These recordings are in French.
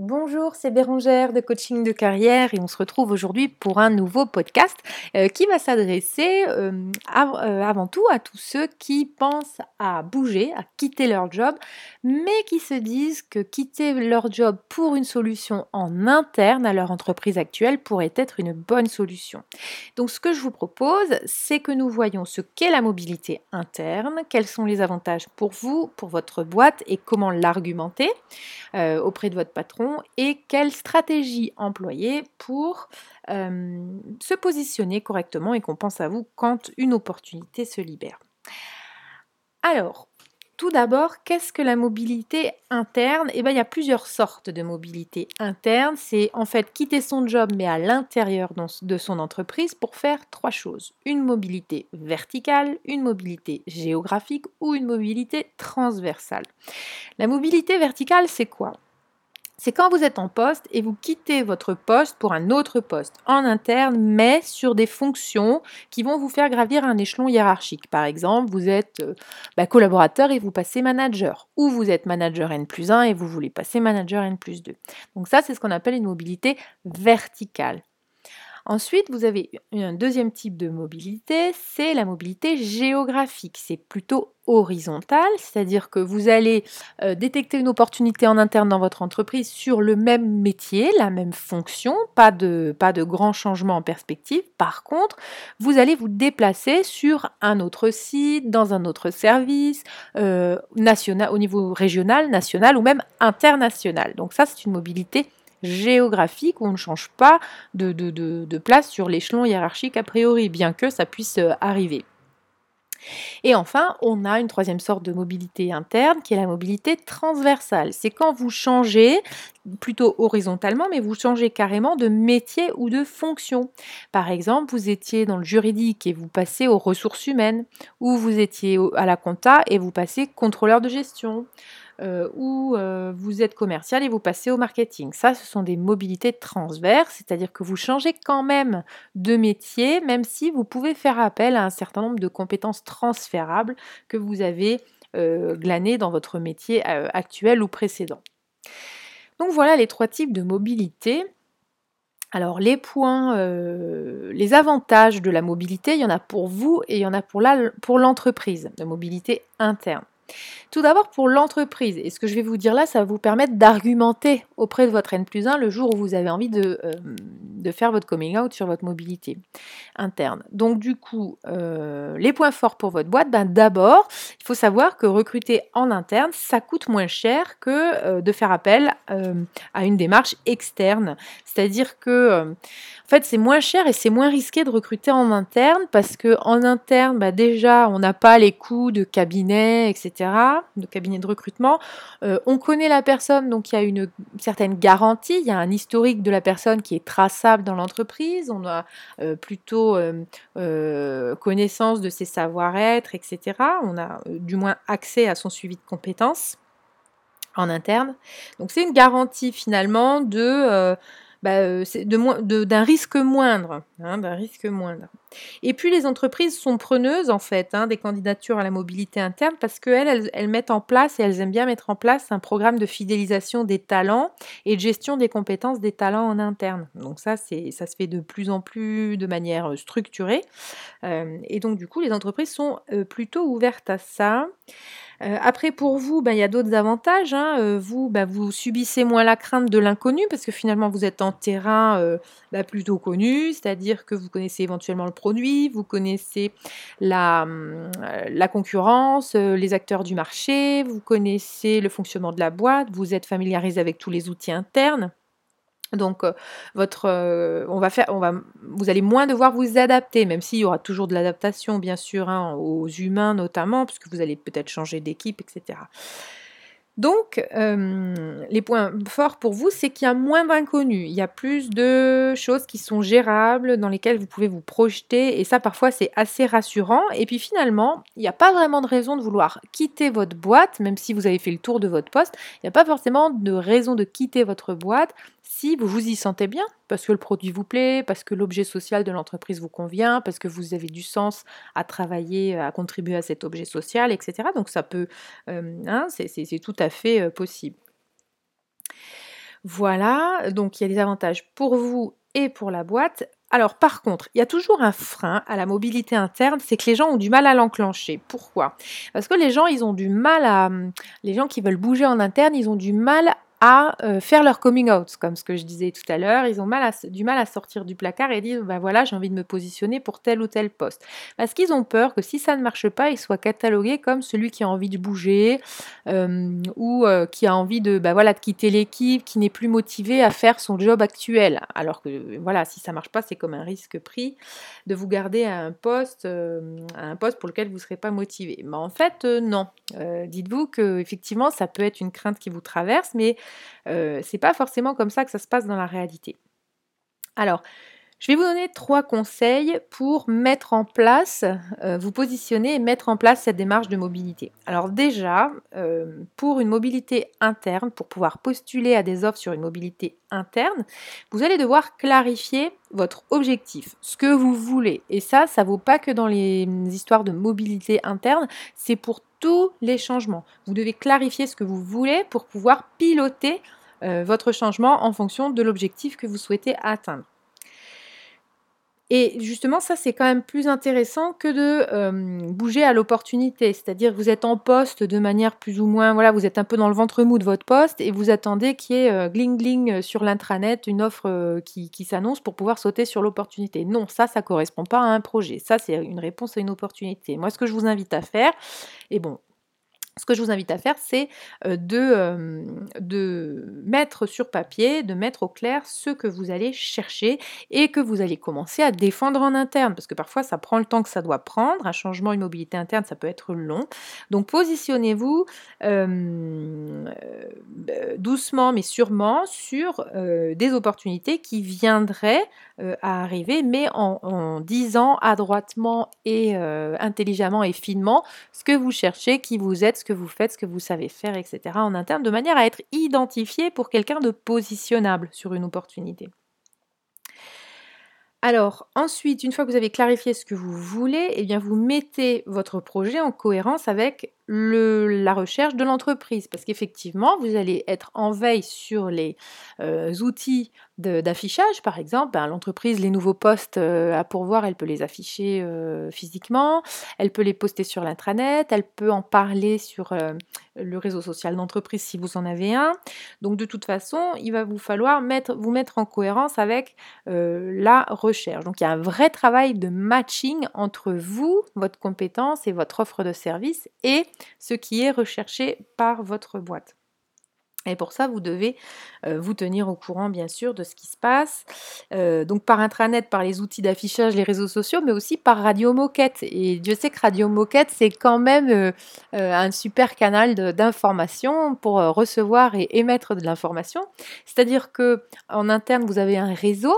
Bonjour, c'est Bérangère de Coaching de Carrière et on se retrouve aujourd'hui pour un nouveau podcast euh, qui va s'adresser euh, euh, avant tout à tous ceux qui pensent à bouger, à quitter leur job, mais qui se disent que quitter leur job pour une solution en interne à leur entreprise actuelle pourrait être une bonne solution. Donc ce que je vous propose, c'est que nous voyons ce qu'est la mobilité interne, quels sont les avantages pour vous, pour votre boîte et comment l'argumenter auprès de votre patron et quelle stratégie employer pour euh, se positionner correctement et qu'on pense à vous quand une opportunité se libère. Alors, tout d'abord, qu'est-ce que la mobilité interne? Eh bien, il y a plusieurs sortes de mobilité interne. C'est en fait quitter son job, mais à l'intérieur de son entreprise, pour faire trois choses. Une mobilité verticale, une mobilité géographique ou une mobilité transversale. La mobilité verticale, c'est quoi? C'est quand vous êtes en poste et vous quittez votre poste pour un autre poste en interne, mais sur des fonctions qui vont vous faire gravir un échelon hiérarchique. Par exemple, vous êtes euh, bah, collaborateur et vous passez manager, ou vous êtes manager N plus 1 et vous voulez passer manager N plus 2. Donc ça, c'est ce qu'on appelle une mobilité verticale. Ensuite, vous avez un deuxième type de mobilité, c'est la mobilité géographique. C'est plutôt horizontal, c'est-à-dire que vous allez euh, détecter une opportunité en interne dans votre entreprise sur le même métier, la même fonction, pas de, pas de grands changements en perspective. Par contre, vous allez vous déplacer sur un autre site, dans un autre service, euh, au niveau régional, national ou même international. Donc ça, c'est une mobilité géographique où on ne change pas de, de, place sur l'échelon hiérarchique a priori, bien que ça puisse euh, arriver. Et enfin, on a une troisième sorte de mobilité interne qui est la mobilité transversale. C'est quand vous changez, plutôt horizontalement, mais vous changez carrément de métier ou de fonction. Par exemple, vous étiez dans le juridique et vous passez aux ressources humaines, ou vous étiez à la compta et vous passez contrôleur de gestion. Euh, ou euh, vous êtes commercial et vous passez au marketing. Ça, ce sont des mobilités transverses, c'est-à-dire que vous changez quand même de métier, même si vous pouvez faire appel à un certain nombre de compétences transférables que vous avez euh, glanées dans votre métier actuel ou précédent. Donc voilà les trois types de mobilité. Alors les points, les avantages de la mobilité, il y en a pour vous et il y en a pour l'entreprise, de mobilité interne. Tout d'abord pour l'entreprise, et ce que je vais vous dire là, ça va vous permettre d'argumenter auprès de votre N plus 1 le jour où vous avez envie de, euh, de faire votre coming out sur votre mobilité interne. Donc du coup, euh, les points forts pour votre boîte, ben, d'abord, il faut savoir que recruter en interne, ça coûte moins cher que euh, de faire appel à une démarche externe. C'est-à-dire que en fait, c'est moins cher et c'est moins risqué de recruter en interne parce que en interne, bah, déjà, on n'a pas les coûts de cabinet, etc., de cabinet de recrutement. Euh, on connaît la personne, donc il y a une certaine garantie, il y a un historique de la personne qui est traçable dans l'entreprise. On a euh, plutôt euh, connaissance de ses savoir-être, etc. On a du moins accès à son suivi de compétences en interne. Donc c'est une garantie finalement de bah, euh, c'est d'un risque moindre, hein, d'un risque moindre. Et puis les entreprises sont preneuses en fait hein, des candidatures à la mobilité interne parce qu'elles elles, mettent en place et elles aiment bien mettre en place un programme de fidélisation des talents et de gestion des compétences des talents en interne. Donc ça, c'est ça se fait de plus en plus de manière euh, structurée. Euh, et donc du coup, les entreprises sont plutôt ouvertes à ça. Euh, après, pour vous, ben, il y a d'autres avantages. Hein. Euh, vous, ben, vous subissez moins la crainte de l'inconnu parce que finalement, vous êtes en terrain euh, ben, plutôt connu, c'est-à-dire que vous connaissez éventuellement le produit, vous connaissez la, la concurrence, les acteurs du marché, vous connaissez le fonctionnement de la boîte, vous êtes familiarisé avec tous les outils internes. Donc, euh, votre, euh, on va faire, on va, vous allez moins devoir vous adapter, même s'il y aura toujours de l'adaptation, bien sûr, hein, aux humains notamment, puisque vous allez peut-être changer d'équipe, etc. Donc, euh, les points forts pour vous, c'est qu'il y a moins d'inconnus. Il y a plus de choses qui sont gérables, dans lesquelles vous pouvez vous projeter. Et ça, parfois, c'est assez rassurant. Et puis finalement, il n'y a pas vraiment de raison de vouloir quitter votre boîte, même si vous avez fait le tour de votre poste. Il n'y a pas forcément de raison de quitter votre boîte si vous vous y sentez bien, parce que le produit vous plaît, parce que l'objet social de l'entreprise vous convient, parce que vous avez du sens à travailler, à contribuer à cet objet social, etc. Donc ça peut, euh, hein, c'est tout à fait euh, possible. Voilà, donc il y a des avantages pour vous et pour la boîte. Alors par contre, il y a toujours un frein à la mobilité interne, c'est que les gens ont du mal à l'enclencher. Pourquoi? Parce que les gens, ils ont du mal à... Les gens qui veulent bouger en interne, ils ont du mal à euh, faire leur coming out, comme ce que je disais tout à l'heure. Ils ont du mal à sortir du placard et dire bah voilà, j'ai envie de me positionner pour tel ou tel poste. Parce qu'ils ont peur que si ça ne marche pas, ils soient catalogués comme celui qui a envie de bouger euh, ou euh, qui a envie de, bah de quitter l'équipe, qui n'est plus motivé à faire son job actuel. Alors que voilà, si ça marche pas, c'est comme un risque pris de vous garder à un poste, un poste pour lequel vous ne serez pas motivé. Mais en fait, non. Dites-vous que effectivement, ça peut être une crainte qui vous traverse, mais euh, c'est pas forcément comme ça que ça se passe dans la réalité. Je vais vous donner trois conseils pour mettre en place, euh, vous positionner et mettre en place cette démarche de mobilité. Alors déjà, euh, pour une mobilité interne, pour pouvoir postuler à des offres sur une mobilité interne, vous allez devoir clarifier votre objectif, ce que vous voulez. Et ça, ça vaut pas que dans les histoires de mobilité interne, c'est pour tous les changements. Vous devez clarifier ce que vous voulez pour pouvoir piloter euh, votre changement en fonction de l'objectif que vous souhaitez atteindre. Et justement, ça, c'est quand même plus intéressant que de euh, bouger à l'opportunité. C'est-à-dire vous êtes en poste de manière plus ou moins, voilà, vous êtes un peu dans le ventre mou de votre poste et vous attendez qu'il y ait euh, gling gling sur l'intranet une offre euh, qui, s'annonce pour pouvoir sauter sur l'opportunité. Non, ça, ça correspond pas à un projet. Ça, c'est une réponse à une opportunité. Moi, ce que je vous invite à faire, et bon, ce que je vous invite à faire, c'est euh, de, euh, de, mettre sur papier, de mettre au clair ce que vous allez chercher et que vous allez commencer à défendre en interne. Parce que parfois, ça prend le temps que ça doit prendre. Un changement, une mobilité interne, ça peut être long. Donc, positionnez-vous euh, doucement mais sûrement sur des opportunités qui viendraient à arriver, mais en, en disant adroitement et intelligemment et finement ce que vous cherchez, qui vous êtes, que vous faites, ce que vous savez faire, etc. en interne, de manière à être identifié pour quelqu'un de positionnable sur une opportunité. Alors ensuite, une fois que vous avez clarifié ce que vous voulez, eh bien vous mettez votre projet en cohérence avec la recherche de l'entreprise. Parce qu'effectivement, vous allez être en veille sur les euh, outils d'affichage, par exemple. Ben, l'entreprise, les nouveaux postes euh, à pourvoir, elle peut les afficher euh, physiquement, elle peut les poster sur l'intranet, elle peut en parler sur le réseau social d'entreprise si vous en avez un. Donc de toute façon, il va vous falloir mettre, vous mettre en cohérence avec la recherche. Donc il y a un vrai travail de matching entre vous, votre compétence et votre offre de service et ce qui est recherché par votre boîte. Et pour ça, vous devez euh, vous tenir au courant, bien sûr, de ce qui se passe. Euh, donc par intranet, par les outils d'affichage, les réseaux sociaux, mais aussi par Radio Moquette. Et Dieu sait que Radio Moquette, c'est quand même euh, un super canal d'information pour recevoir et émettre de l'information. C'est-à-dire que en interne, vous avez un réseau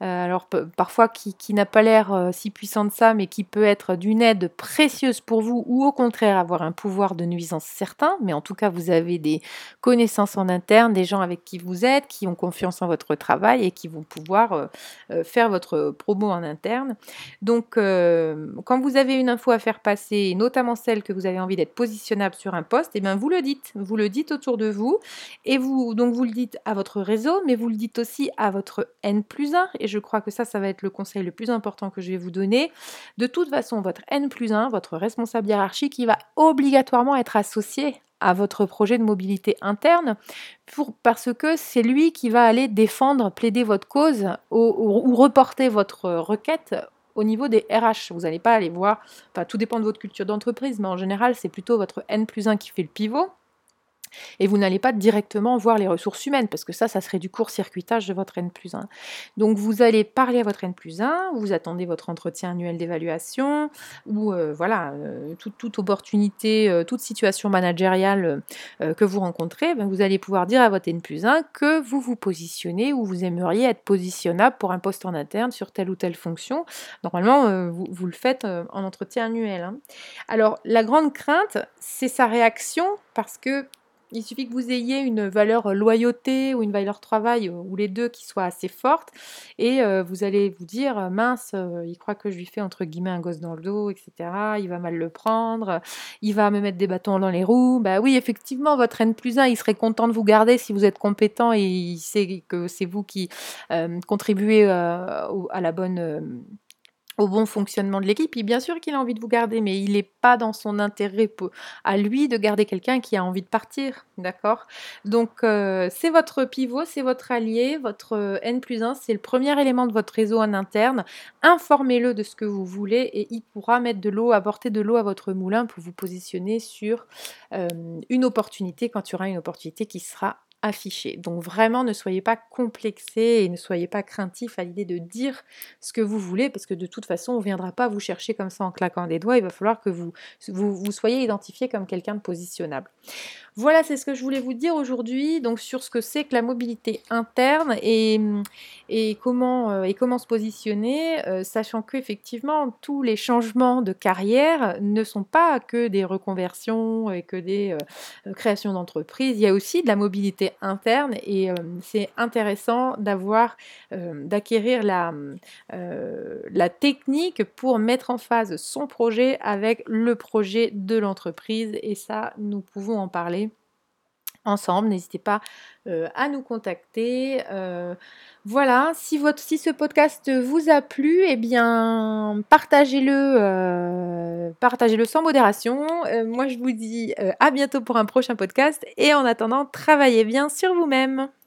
alors parfois qui, n'a pas l'air si puissant de ça, mais qui peut être d'une aide précieuse pour vous, ou au contraire avoir un pouvoir de nuisance certain, mais en tout cas vous avez des connaissances en interne, des gens avec qui vous êtes, qui ont confiance en votre travail et qui vont pouvoir euh, faire votre promo en interne. Donc quand vous avez une info à faire passer, notamment celle que vous avez envie d'être positionnable sur un poste, et eh bien vous le dites, vous le dites autour de vous, et vous donc vous le dites à votre réseau, mais vous le dites aussi à votre N plus 1 et je crois que ça, ça va être le conseil le plus important que je vais vous donner. De toute façon, votre N plus 1, votre responsable hiérarchique, il va obligatoirement être associé à votre projet de mobilité interne parce que c'est lui qui va aller défendre, plaider votre cause ou reporter votre requête au niveau des RH. Vous n'allez pas aller voir, enfin tout dépend de votre culture d'entreprise, mais en général c'est plutôt votre N plus 1 qui fait le pivot. Et vous n'allez pas directement voir les ressources humaines, parce que ça, ça serait du court-circuitage de votre N plus 1. Donc vous allez parler à votre N plus 1, vous attendez votre entretien annuel d'évaluation, ou euh, voilà, euh, toute, opportunité, euh, toute situation managériale que vous rencontrez, ben, vous allez pouvoir dire à votre N plus 1 que vous vous positionnez ou vous aimeriez être positionnable pour un poste en interne sur telle ou telle fonction. Normalement, vous, le faites en entretien annuel. Hein. Alors, la grande crainte, c'est sa réaction, parce que Il suffit que vous ayez une valeur loyauté ou une valeur travail ou les deux qui soient assez fortes et vous allez vous dire mince, il croit que je lui fais entre guillemets un gosse dans le dos, etc. Il va mal le prendre, il va me mettre des bâtons dans les roues. Bah oui, effectivement, votre N plus 1, il serait content de vous garder si vous êtes compétent et il sait que c'est vous qui contribuez à la bonne au bon fonctionnement de l'équipe. Et bien sûr qu'il a envie de vous garder, mais il n'est pas dans son intérêt à lui de garder quelqu'un qui a envie de partir. D'accord? Donc, euh, c'est votre pivot, c'est votre allié, votre euh, N plus 1, c'est le premier élément de votre réseau en interne. Informez-le de ce que vous voulez et il pourra mettre de l'eau, apporter de l'eau à votre moulin pour vous positionner sur euh, une opportunité quand il y aura une opportunité qui sera Donc vraiment, ne soyez pas complexés et ne soyez pas craintifs à l'idée de dire ce que vous voulez, parce que de toute façon, on ne viendra pas vous chercher comme ça en claquant des doigts. Il va falloir que vous, vous soyez identifié comme quelqu'un de positionnable. Voilà, c'est ce que je voulais vous dire aujourd'hui, donc sur ce que c'est que la mobilité interne et, euh, comment se positionner, euh, sachant qu'effectivement, tous les changements de carrière ne sont pas que des reconversions et que des euh, créations d'entreprises, il y a aussi de la mobilité interne et c'est intéressant d'avoir, d'acquérir la technique pour mettre en phase son projet avec le projet de l'entreprise et ça, nous pouvons en parler ensemble. N'hésitez pas euh, à nous contacter. Euh, voilà, si, ce podcast vous a plu, eh bien, partagez-le euh, partagez-le sans modération. moi, je vous dis à bientôt pour un prochain podcast et en attendant, travaillez bien sur vous-même.